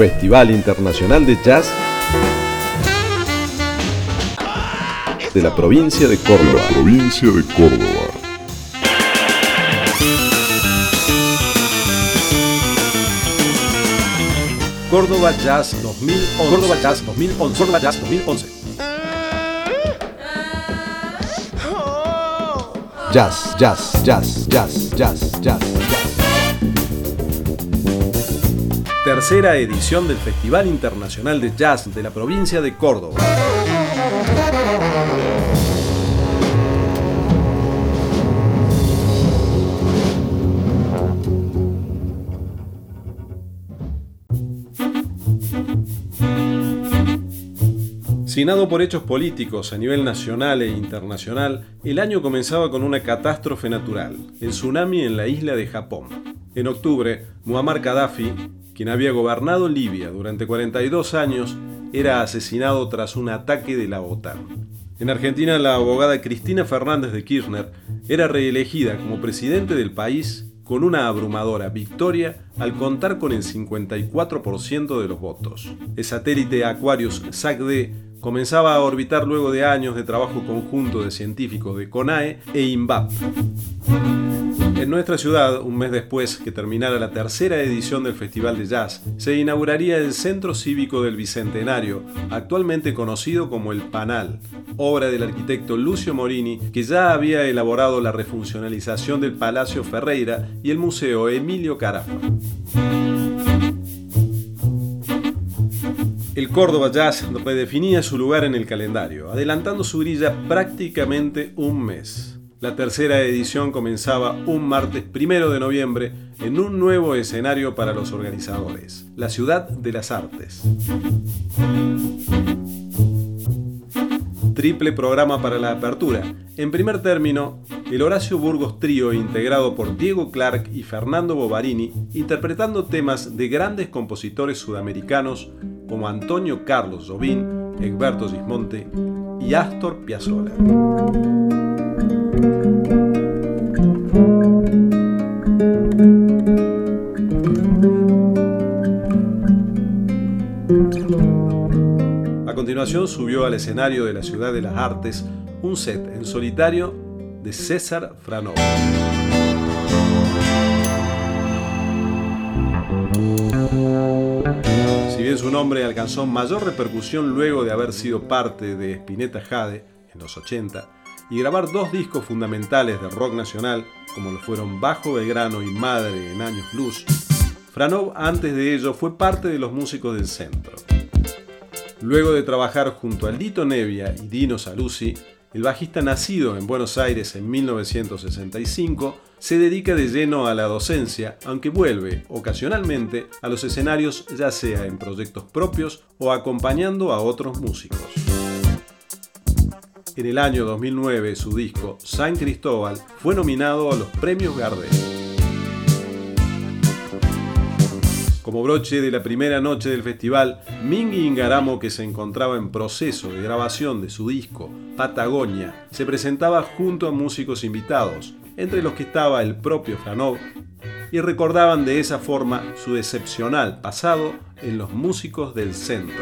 Festival Internacional de Jazz de la provincia de Córdoba. provincia de Córdoba. Córdoba Jazz 2011. Córdoba Jazz 2011. Córdoba Jazz 2011. Jazz, jazz, jazz, jazz, jazz, jazz, jazz. Tercera edición del Festival Internacional de Jazz de la provincia de Córdoba. Sinado por hechos políticos a nivel nacional e internacional, el año comenzaba con una catástrofe natural, el tsunami en la isla de Japón. En octubre, Muammar Gaddafi, quien había gobernado Libia durante 42 años, era asesinado tras un ataque de la OTAN. En Argentina, la abogada Cristina Fernández de Kirchner era reelegida como presidente del país con una abrumadora victoria al contar con el 54% de los votos. El satélite Aquarius SAC-D comenzaba a orbitar luego de años de trabajo conjunto de científicos de CONAE e INVAP. En nuestra ciudad, un mes después que terminara la tercera edición del Festival de Jazz, se inauguraría el Centro Cívico del Bicentenario, actualmente conocido como el Panal, obra del arquitecto Lucio Morini, que ya había elaborado la refuncionalización del Palacio Ferreira y el Museo Emilio Carafa. El Córdoba Jazz redefinía su lugar en el calendario, adelantando su grilla prácticamente un mes. La tercera edición comenzaba un martes primero de noviembre en un nuevo escenario para los organizadores, la Ciudad de las Artes. Triple programa para la apertura. En primer término, el Horacio Burgos Trío integrado por Diego Clark y Fernando Bovarini, interpretando temas de grandes compositores sudamericanos como Antonio Carlos Jobim, Egberto Gismonte y Astor Piazzolla. Subió al escenario de la Ciudad de las Artes un set en solitario de César Franov. Si bien su nombre alcanzó mayor repercusión luego de haber sido parte de Spinetta Jade en los 80 y grabar dos discos fundamentales de rock nacional, como lo fueron Bajo Belgrano y Madre en Años Luz, Franov antes de ello fue parte de los músicos del centro. Luego de trabajar junto a Lito Nevia y Dino Saluzzi, el bajista nacido en Buenos Aires en 1965 se dedica de lleno a la docencia, aunque vuelve ocasionalmente a los escenarios ya sea en proyectos propios o acompañando a otros músicos. En el año 2009 su disco San Cristóbal fue nominado a los premios Gardel. Como broche de la primera noche del festival, Mingy Ingaramo, que se encontraba en proceso de grabación de su disco Patagonia, se presentaba junto a músicos invitados, entre los que estaba el propio Franov, y recordaban de esa forma su excepcional pasado en los músicos del centro.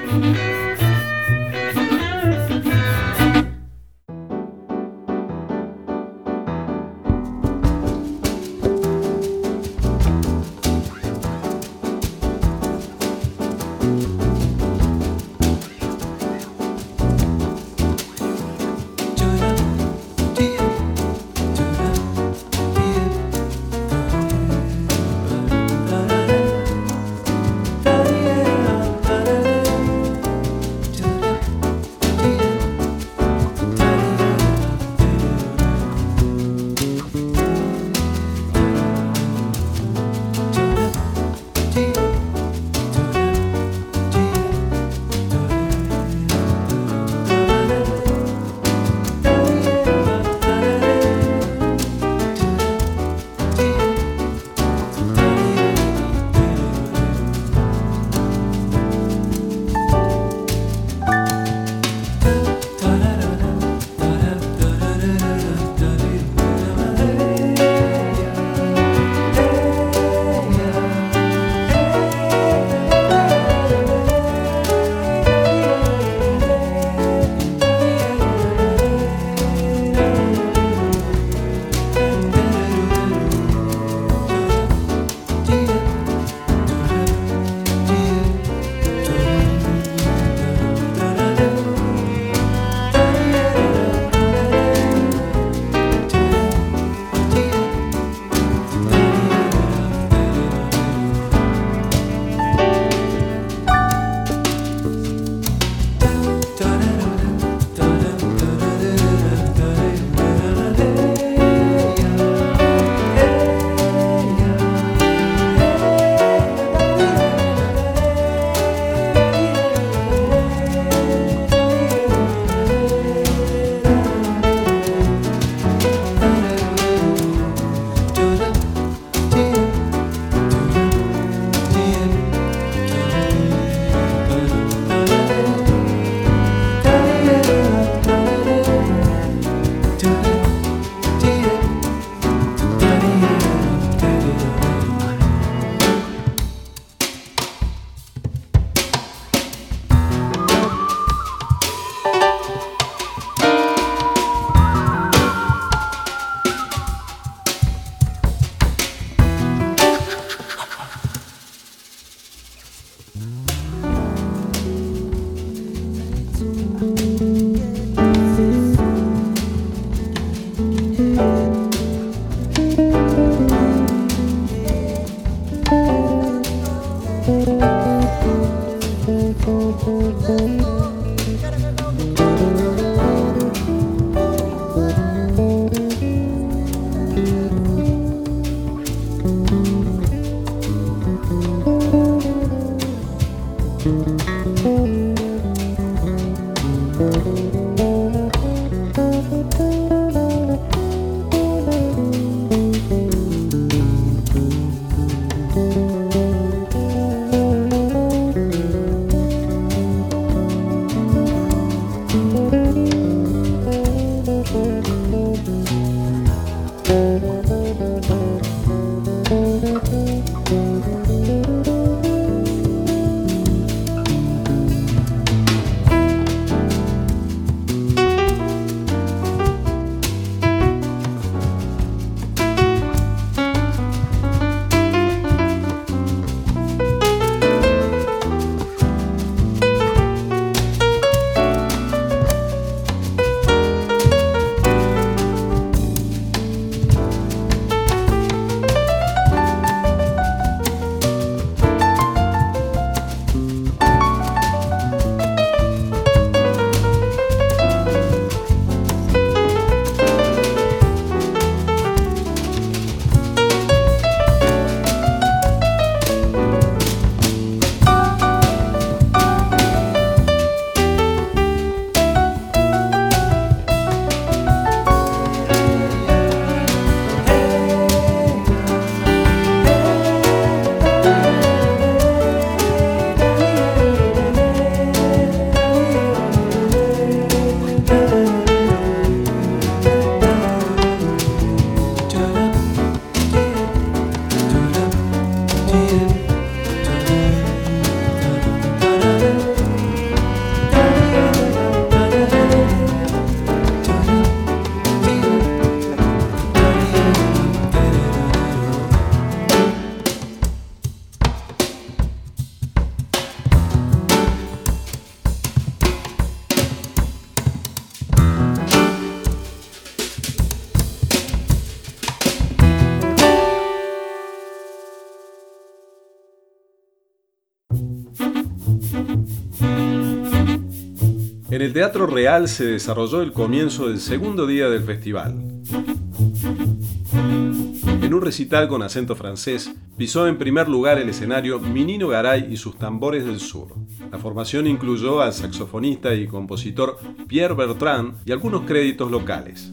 Teatro Real se desarrolló el comienzo del segundo día del festival. En un recital con acento francés, pisó en primer lugar el escenario Minino Garay y sus tambores del sur. La formación incluyó al saxofonista y compositor Pierre Bertrand y algunos créditos locales.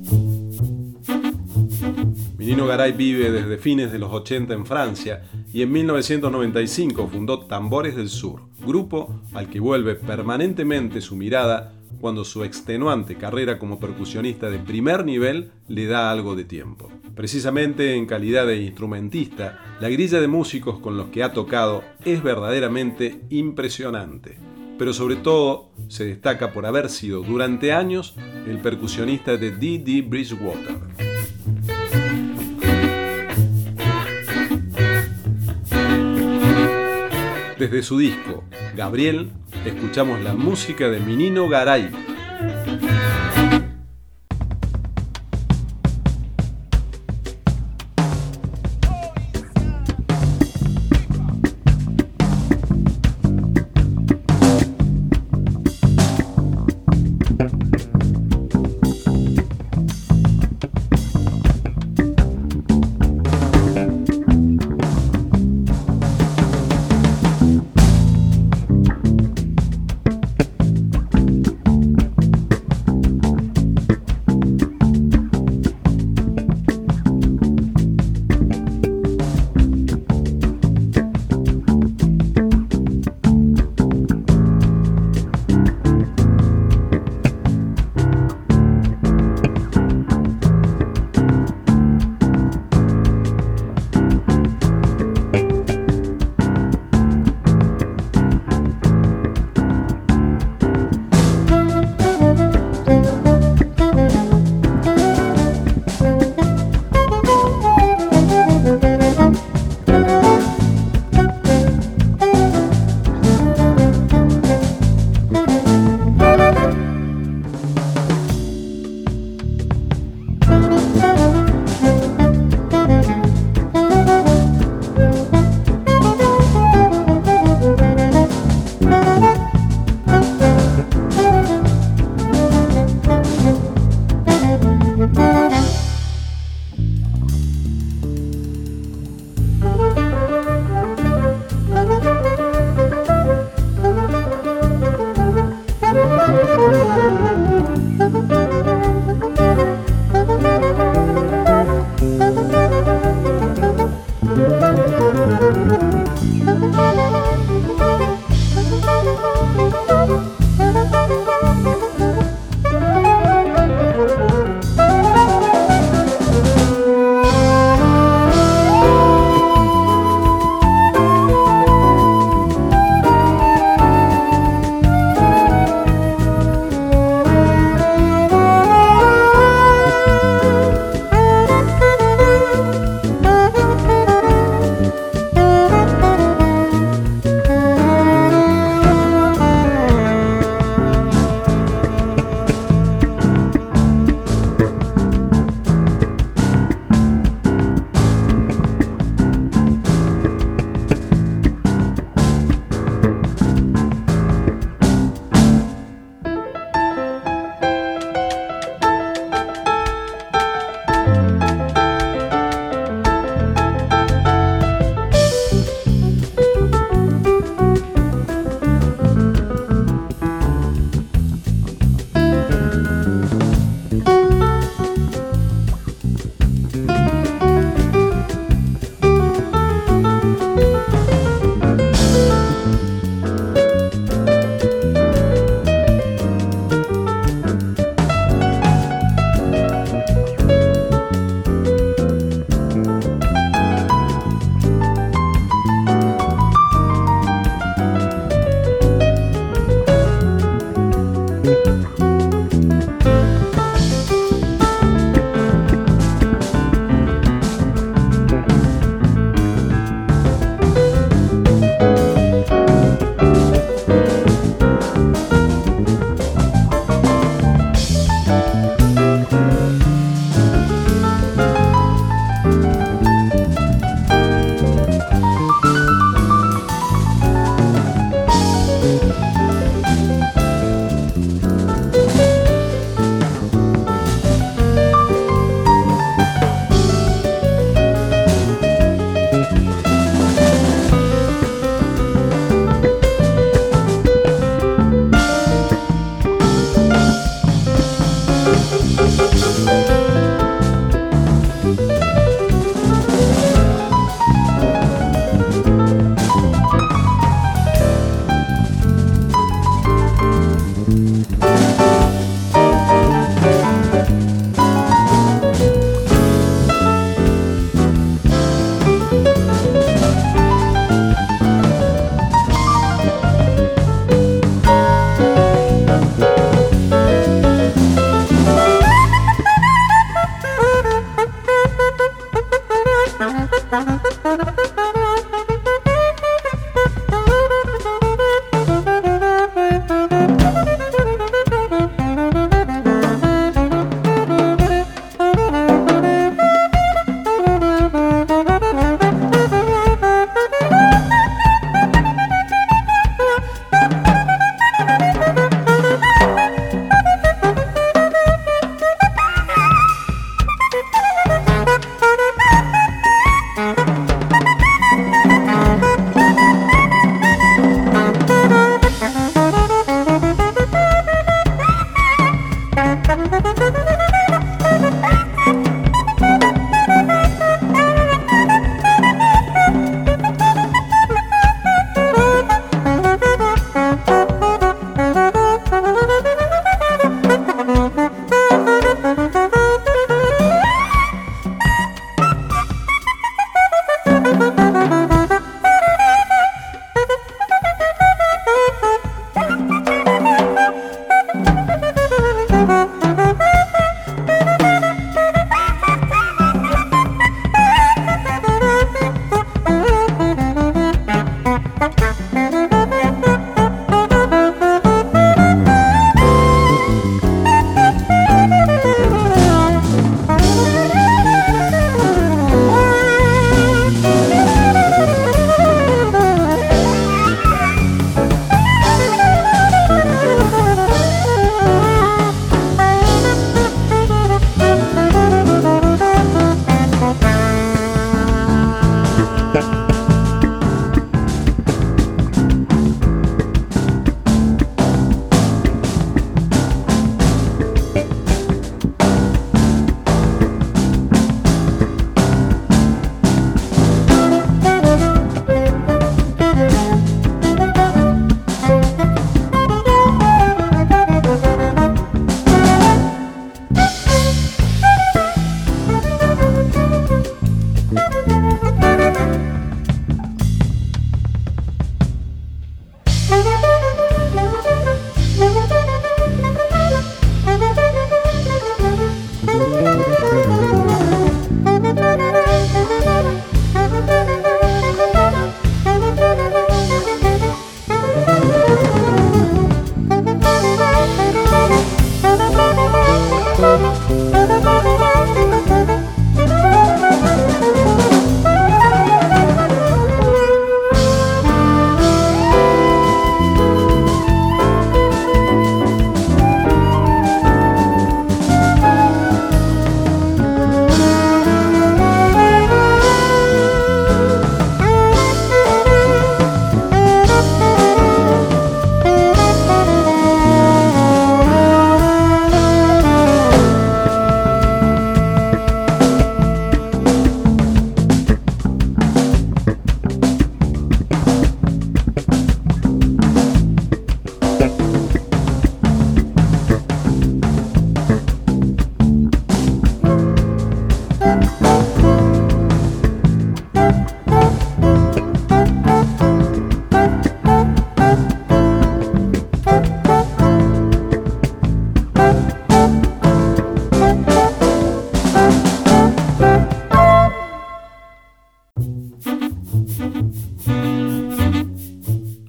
Minino Garay vive desde fines de los 80 en Francia y en 1995 fundó Tambores del Sur, grupo al que vuelve permanentemente su mirada cuando su extenuante carrera como percusionista de primer nivel le da algo de tiempo. Precisamente en calidad de instrumentista, la grilla de músicos con los que ha tocado es verdaderamente impresionante, pero sobre todo se destaca por haber sido durante años el percusionista de D.D. Bridgewater. Desde su disco Gabriel, escuchamos la música de Minino Garay.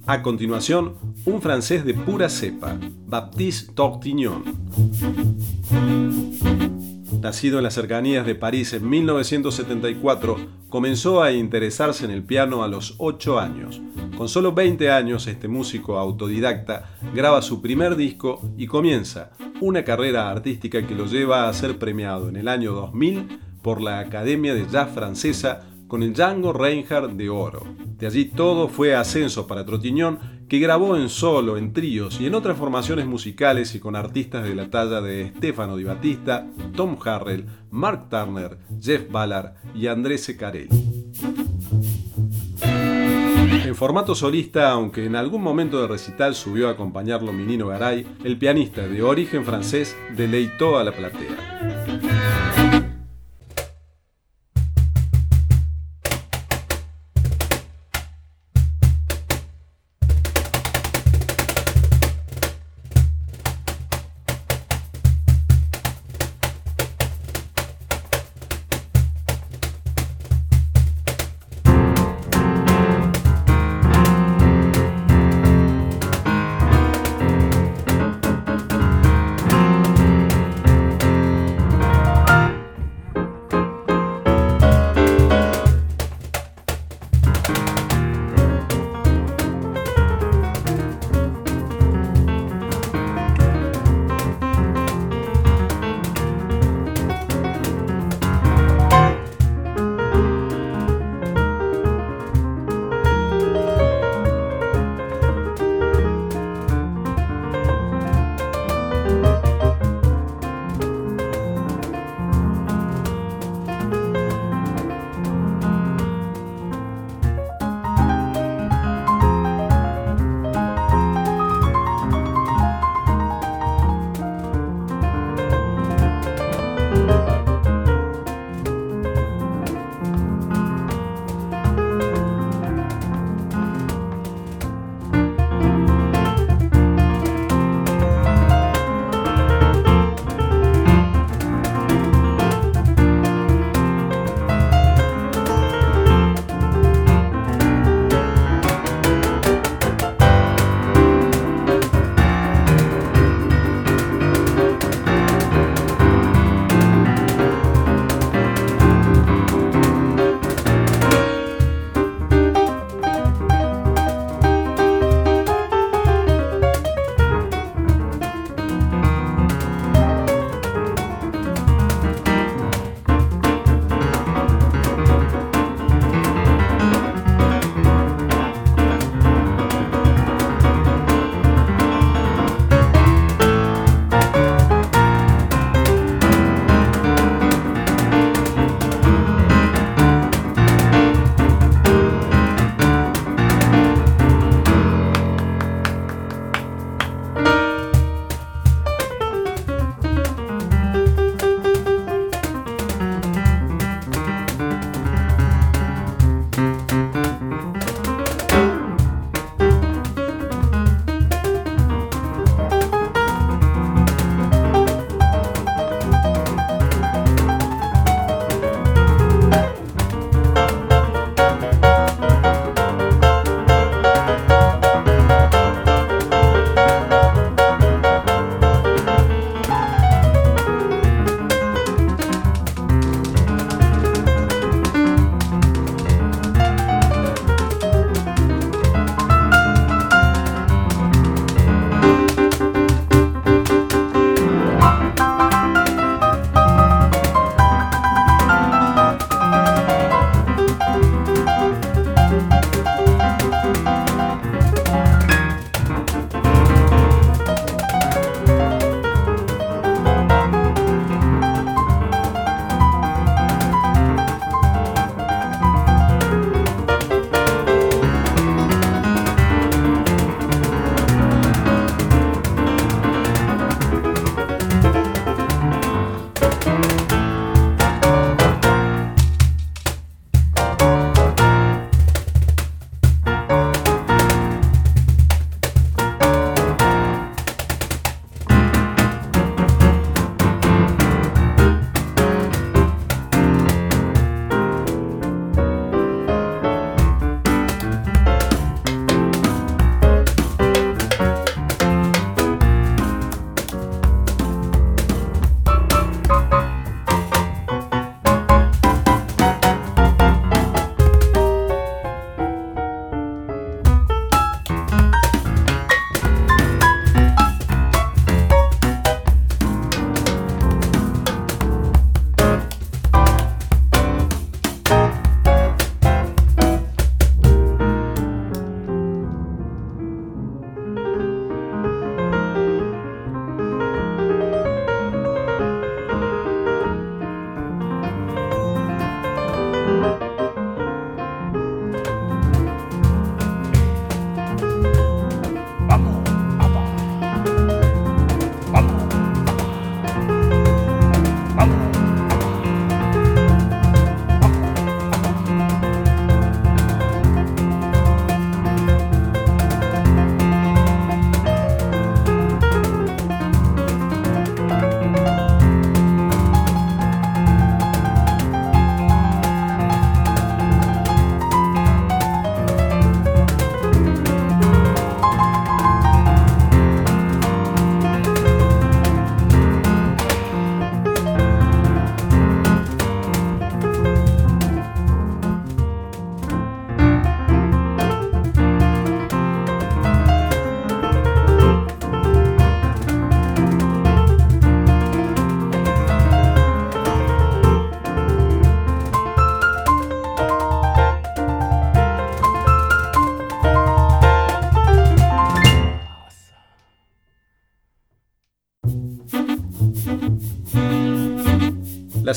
A continuación, un francés de pura cepa, Baptiste Tortignon. Nacido en las cercanías de París en 1974, comenzó a interesarse en el piano a los 8 años. Con solo 20 años, este músico autodidacta graba su primer disco y comienza una carrera artística que lo lleva a ser premiado en el año 2000 por la Academia de Jazz Francesa con el Django Reinhardt de oro. De allí todo fue ascenso para Trotiñón, que grabó en solo, en tríos y en otras formaciones musicales y con artistas de la talla de Stefano Di Battista, Tom Harrell, Mark Turner, Jeff Ballard y Andrés Secarelli. En formato solista, aunque en algún momento de recital subió a acompañarlo Minino Garay, el pianista de origen francés deleitó a la platea.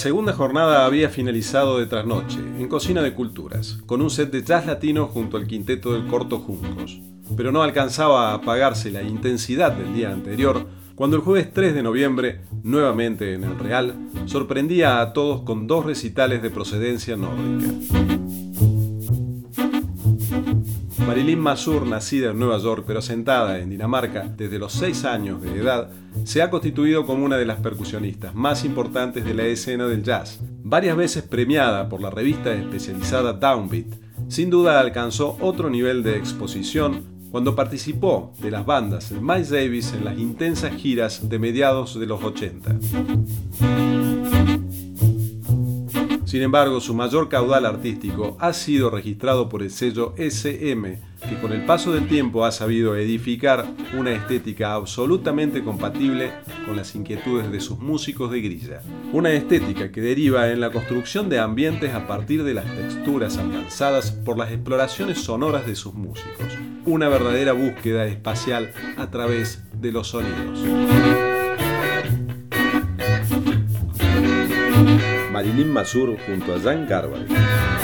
Segunda jornada había finalizado de trasnoche, en Cocina de Culturas, con un set de jazz latino junto al quinteto del Corto Juncos. Pero no alcanzaba a apagarse la intensidad del día anterior cuando el jueves 3 de noviembre, nuevamente en el Real, sorprendía a todos con dos recitales de procedencia nórdica. Marilyn Masur, nacida en Nueva York pero sentada en Dinamarca desde los 6 años de edad, se ha constituido como una de las percusionistas más importantes de la escena del jazz. Varias veces premiada por la revista especializada Downbeat, sin duda alcanzó otro nivel de exposición cuando participó de las bandas de Miles Davis en las intensas giras de mediados de los 80. Sin embargo, su mayor caudal artístico ha sido registrado por el sello SM, que con el paso del tiempo ha sabido edificar una estética absolutamente compatible con las inquietudes de sus músicos de grilla. Una estética que deriva en la construcción de ambientes a partir de las texturas alcanzadas por las exploraciones sonoras de sus músicos. Una verdadera búsqueda espacial a través de los sonidos. Marilyn Masur junto a Jan Garbar.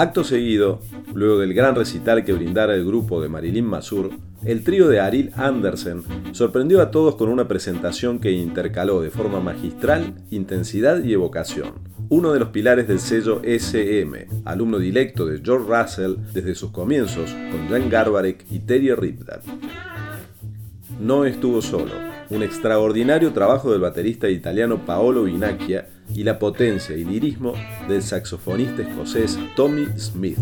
Acto seguido, luego del gran recital que brindara el grupo de Marilyn Masur, el trío de Aril Andersen sorprendió a todos con una presentación que intercaló de forma magistral intensidad y evocación. uno de los pilares del sello SM, alumno directo de George Russell desde sus comienzos con Jan Garbarek y Terry Ripton. No estuvo solo, un extraordinario trabajo del baterista italiano Paolo Vinacchia y la potencia y lirismo del saxofonista escocés Tommy Smith.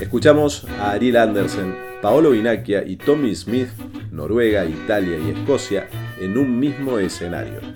Escuchamos a Ariel Andersen, Paolo Vinacchia y Tommy Smith, Noruega, Italia y Escocia, en un mismo escenario.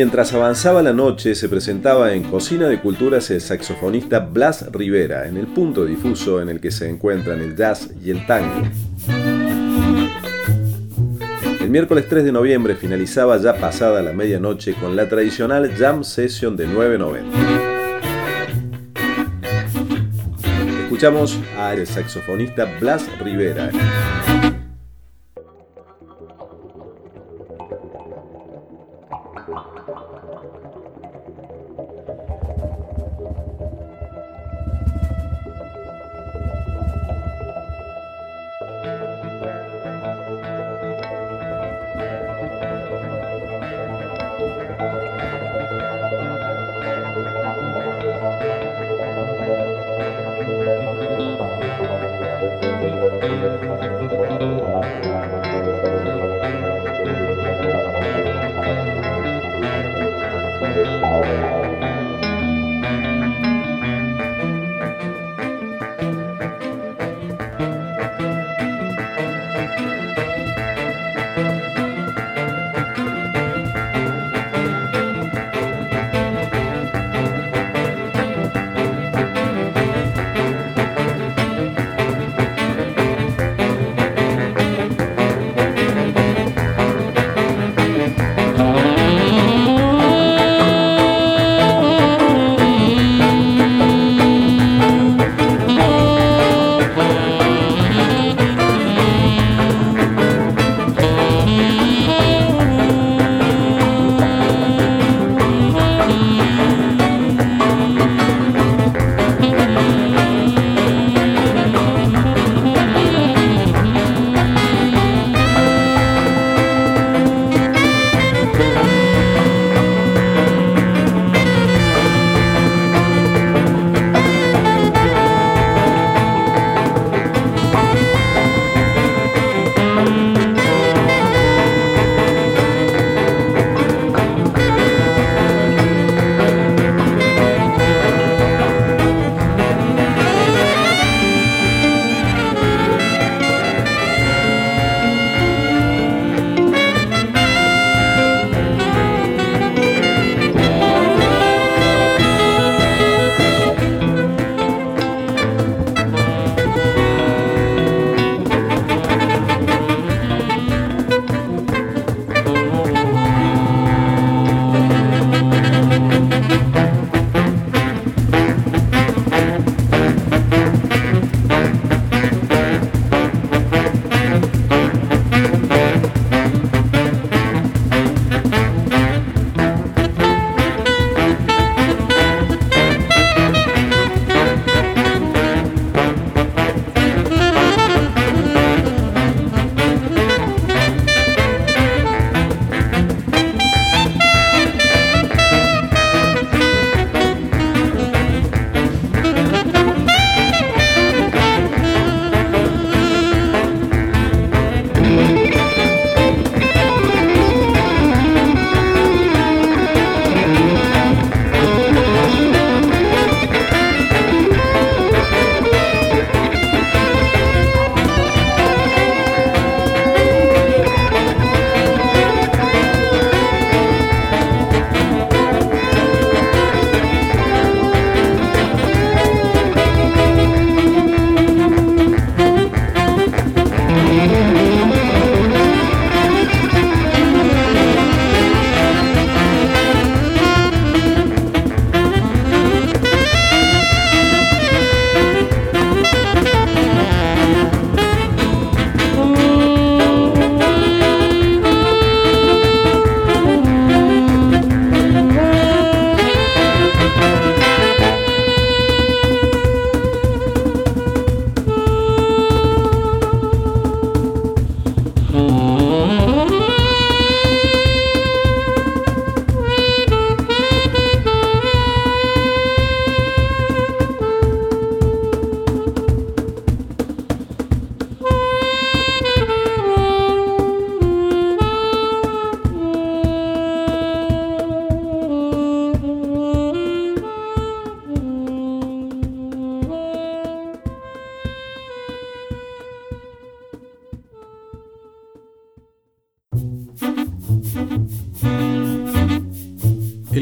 Mientras avanzaba la noche, se presentaba en Cocina de Culturas el saxofonista Blas Rivera, en el punto difuso en el que se encuentran el jazz y el tango. El miércoles 3 de noviembre finalizaba ya pasada la medianoche con la tradicional Jam Session de 9.90. Escuchamos al saxofonista Blas Rivera.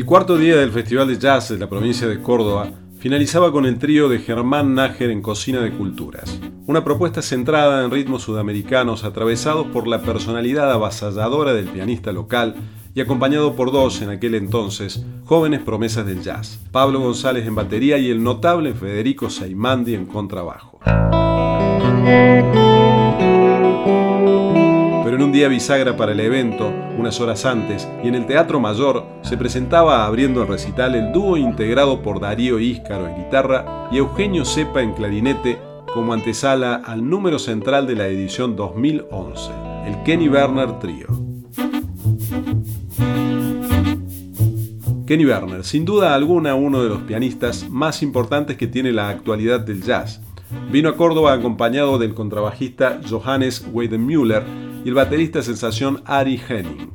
El cuarto día del Festival de Jazz de la provincia de Córdoba finalizaba con el trío de Germán Nájer en Cocina de Culturas, una propuesta centrada en ritmos sudamericanos atravesados por la personalidad avasalladora del pianista local y acompañado por dos, en aquel entonces, jóvenes promesas del jazz, Pablo González en batería y el notable Federico Saimandi en contrabajo día bisagra para el evento, unas horas antes, y en el Teatro Mayor se presentaba abriendo el recital el dúo integrado por Darío Íscaro en guitarra y Eugenio Cepa en clarinete como antesala al número central de la edición 2011, el Kenny Werner Trio. Kenny Werner, sin duda alguna uno de los pianistas más importantes que tiene la actualidad del jazz. Vino a Córdoba acompañado del contrabajista Johannes Weidenmüller y el baterista sensación Ari Henning.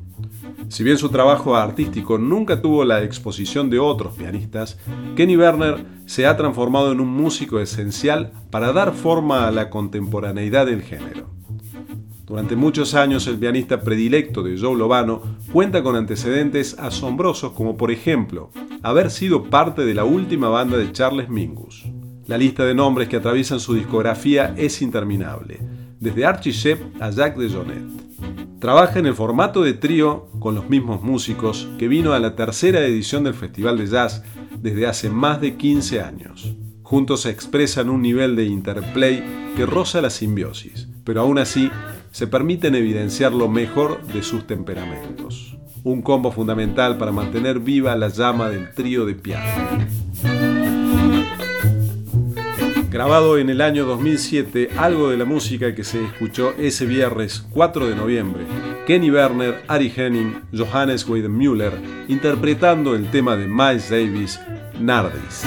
Si bien su trabajo artístico nunca tuvo la exposición de otros pianistas, Kenny Werner se ha transformado en un músico esencial para dar forma a la contemporaneidad del género. Durante muchos años el pianista predilecto de Joe Lovano cuenta con antecedentes asombrosos como por ejemplo haber sido parte de la última banda de Charles Mingus. La lista de nombres que atraviesan su discografía es interminable, desde Archie Shepp a Jacques DeJohnette. Trabaja en el formato de trío con los mismos músicos que vino a la tercera edición del Festival de Jazz desde hace más de 15 años. Juntos expresan un nivel de interplay que roza la simbiosis, pero aún así se permiten evidenciar lo mejor de sus temperamentos. Un combo fundamental para mantener viva la llama del trío de piano. Grabado en el año 2007, algo de la música que se escuchó ese viernes 4 de noviembre. Kenny Werner, Ari Henning, Johannes Weidenmüller interpretando el tema de Miles Davis, Nardis.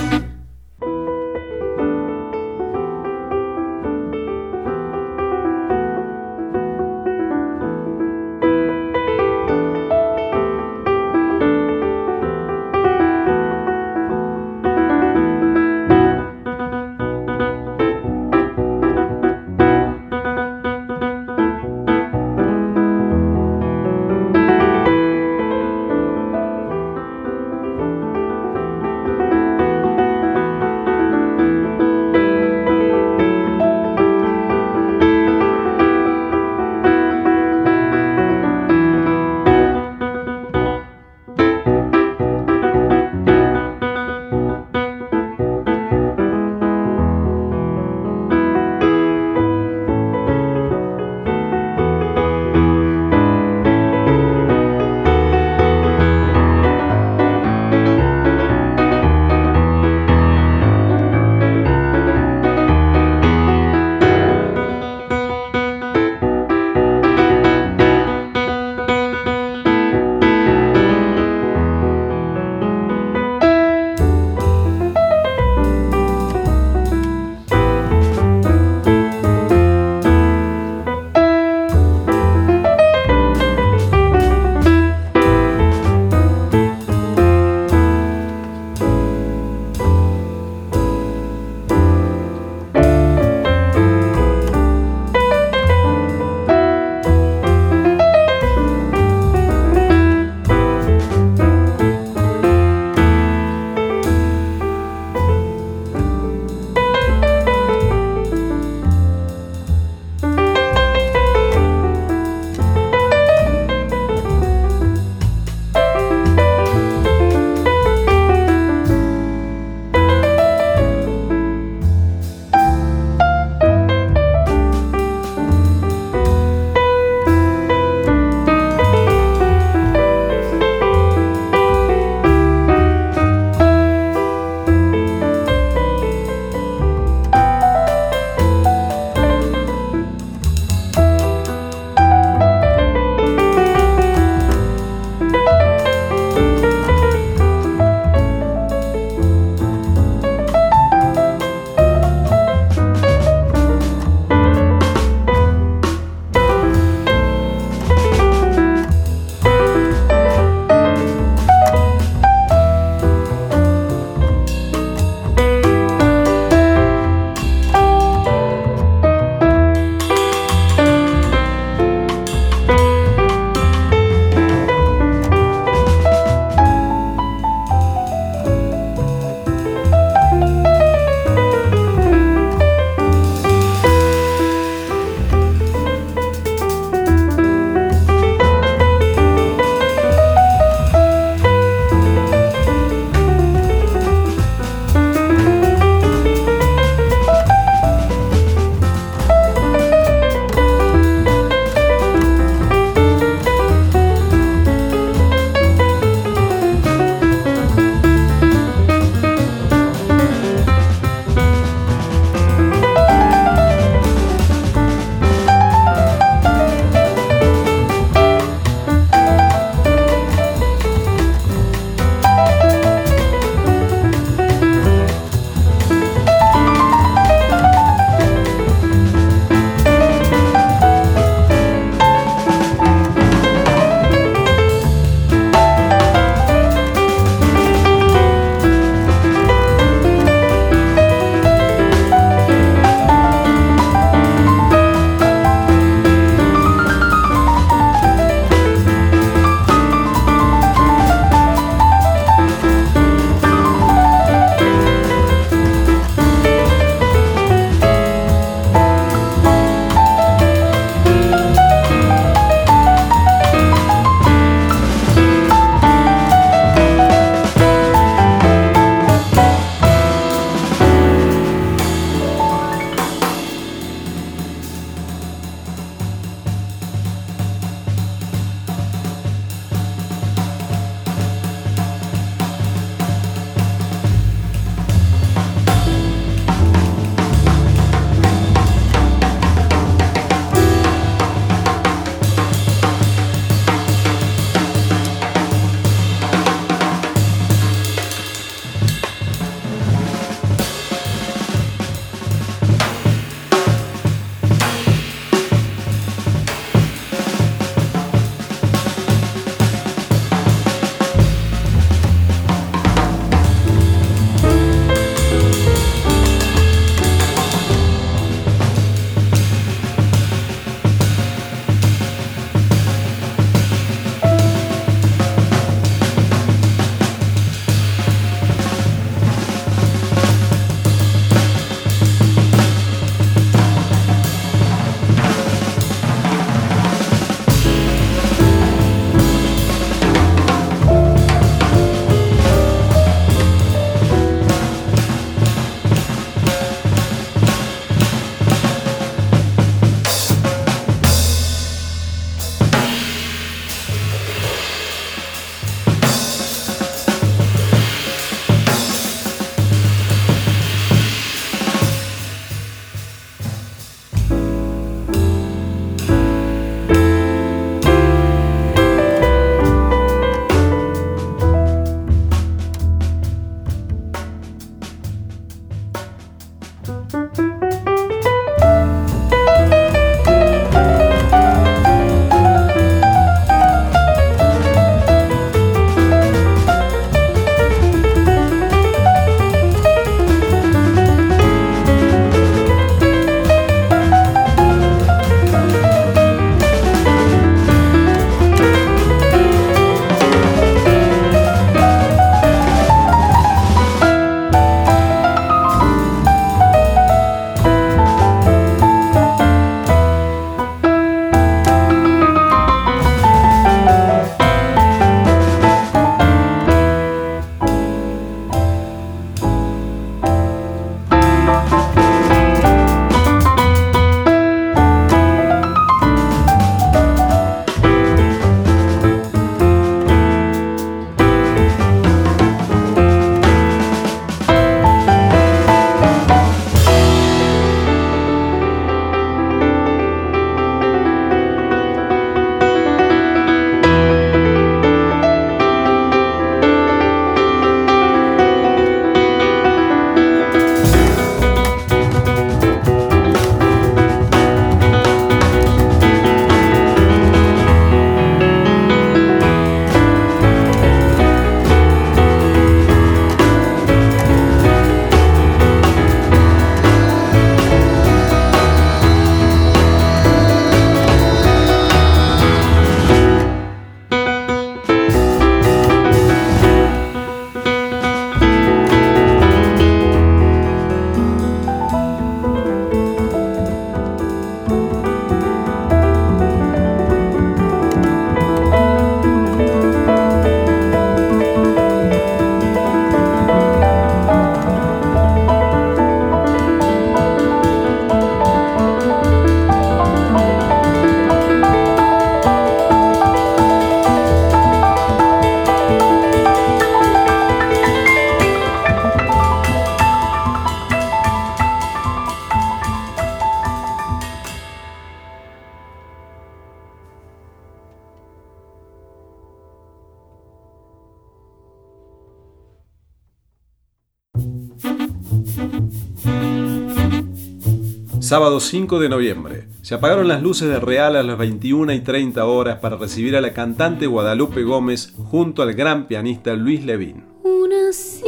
Sábado 5 de noviembre. Se apagaron las luces de Real a las 21 y 30 horas para recibir a la cantante Guadalupe Gómez junto al gran pianista Luis Levín. Una cinta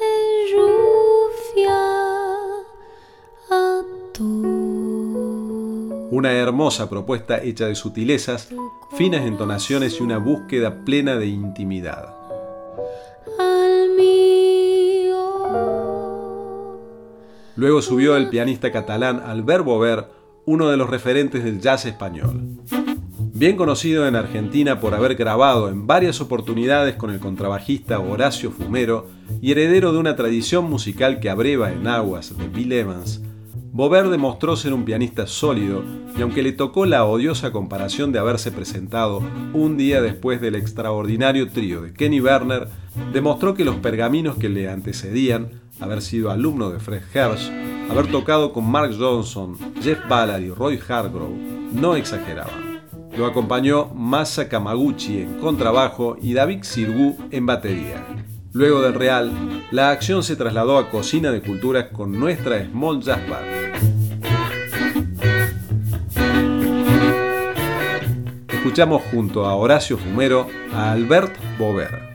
de rufia Una hermosa propuesta hecha de sutilezas, finas entonaciones y una búsqueda plena de intimidad. Luego subió el pianista catalán Albert Bover, uno de los referentes del jazz español. Bien conocido en Argentina por haber grabado en varias oportunidades con el contrabajista Horacio Fumero y heredero de una tradición musical que abreva en aguas de Bill Evans, Bover demostró ser un pianista sólido y aunque le tocó la odiosa comparación de haberse presentado un día después del extraordinario trío de Kenny Werner, demostró que los pergaminos que le antecedían haber sido alumno de Fred Hersch, haber tocado con Mark Johnson, Jeff Ballard y Roy Hargrove, no exageraban. Lo acompañó Masa Kamaguchi en contrabajo y David Sirgu en batería. Luego del Real, la acción se trasladó a Cocina de Culturas con nuestra Small Jazz Band. Escuchamos junto a Horacio Fumero a Albert Bover.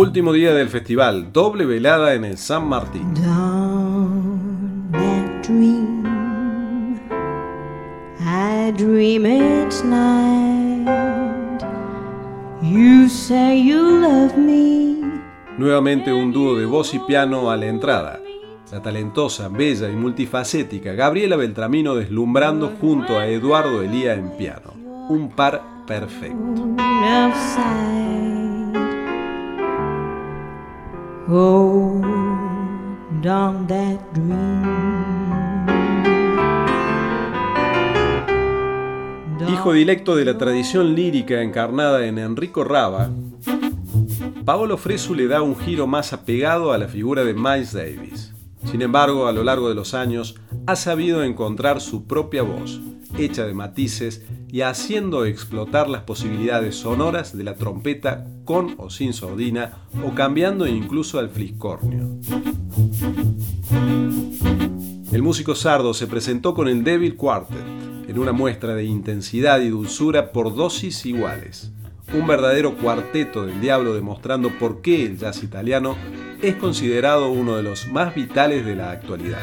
Último día del festival, doble velada en el San Martín. Nuevamente un dúo de voz y piano a la entrada. La talentosa, bella y multifacética Gabriela Beltramino deslumbrando junto a Eduardo Elía en piano. Un par perfecto. Hijo directo de la tradición lírica encarnada en Enrico Raba, Paolo Fresu le da un giro más apegado a la figura de Miles Davis. Sin embargo, a lo largo de los años, ha sabido encontrar su propia voz, hecha de matices y haciendo explotar las posibilidades sonoras de la trompeta con o sin sordina o cambiando incluso al fliscornio. El músico sardo se presentó con el Devil Quartet en una muestra de intensidad y dulzura por dosis iguales. Un verdadero cuarteto del diablo demostrando por qué el jazz italiano es considerado uno de los más vitales de la actualidad.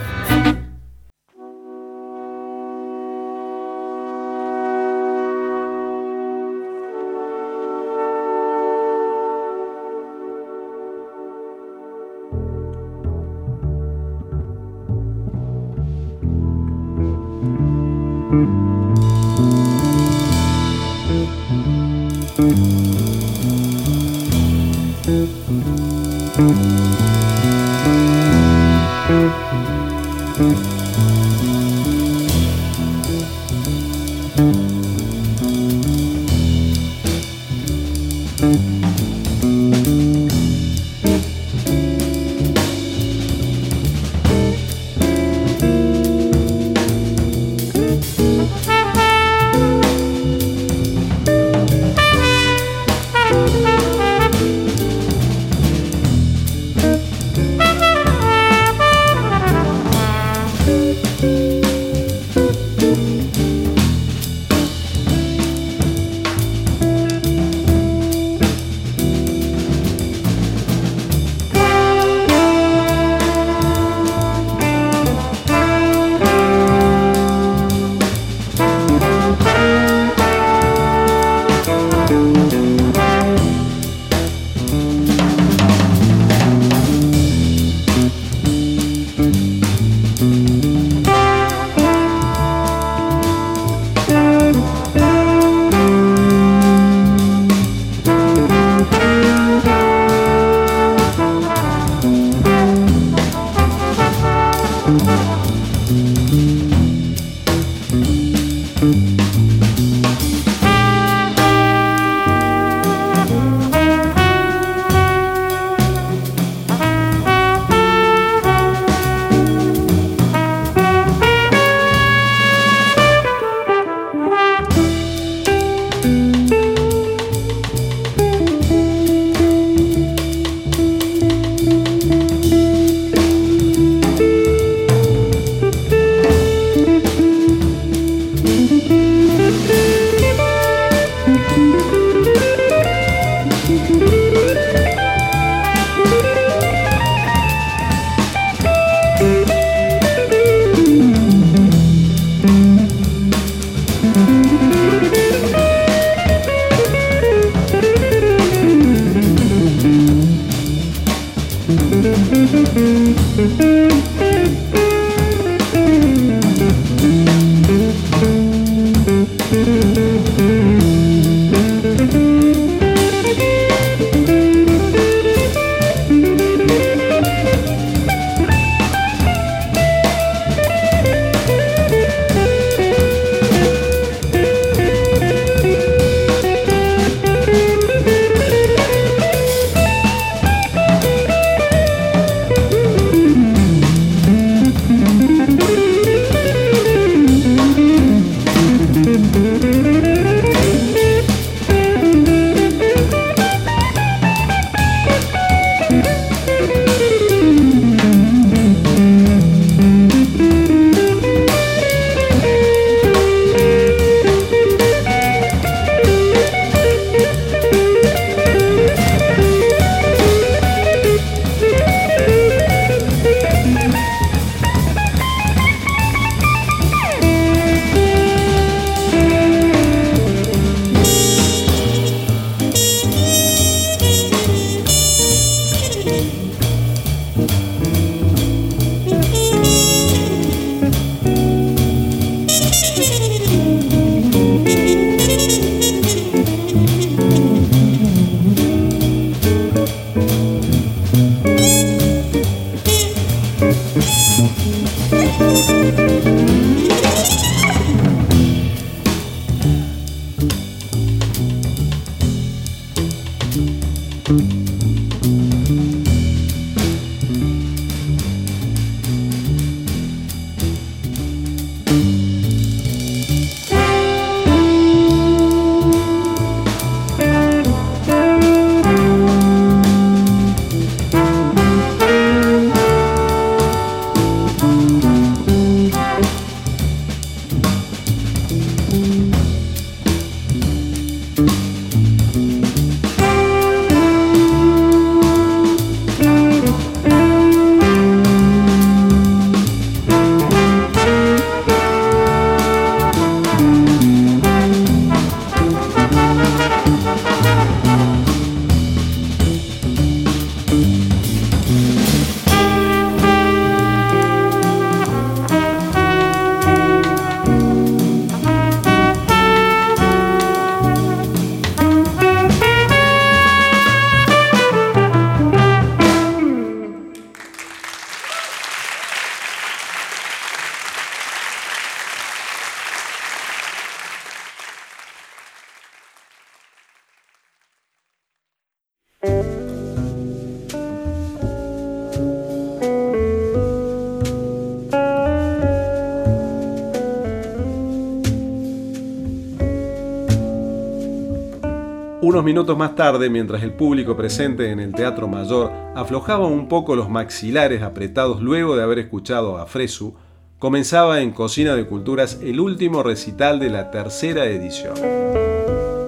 Minutos más tarde, mientras el público presente en el Teatro Mayor aflojaba un poco los maxilares apretados luego de haber escuchado a Fresu, comenzaba en Cocina de Culturas el último recital de la tercera edición.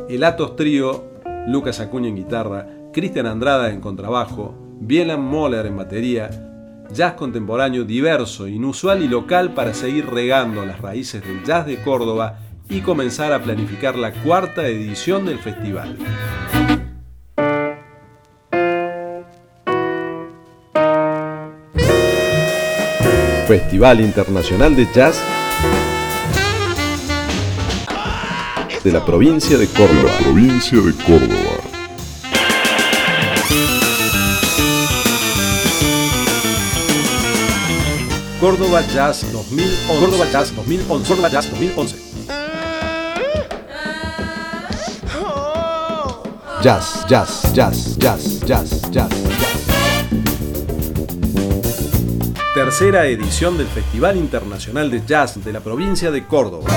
El Atos Trío, Lucas Acuña en guitarra, Cristian Andrada en contrabajo, Bielan Moller en batería, jazz contemporáneo diverso, inusual y local para seguir regando las raíces del jazz de Córdoba y comenzar a planificar la cuarta edición del festival. Festival Internacional de Jazz de la provincia de Córdoba. provincia de Córdoba. Córdoba Jazz 2011. Córdoba Jazz 2011. Córdoba Jazz 2011. Jazz, jazz, jazz, jazz, jazz, jazz. Tercera edición del Festival Internacional de Jazz de la provincia de Córdoba.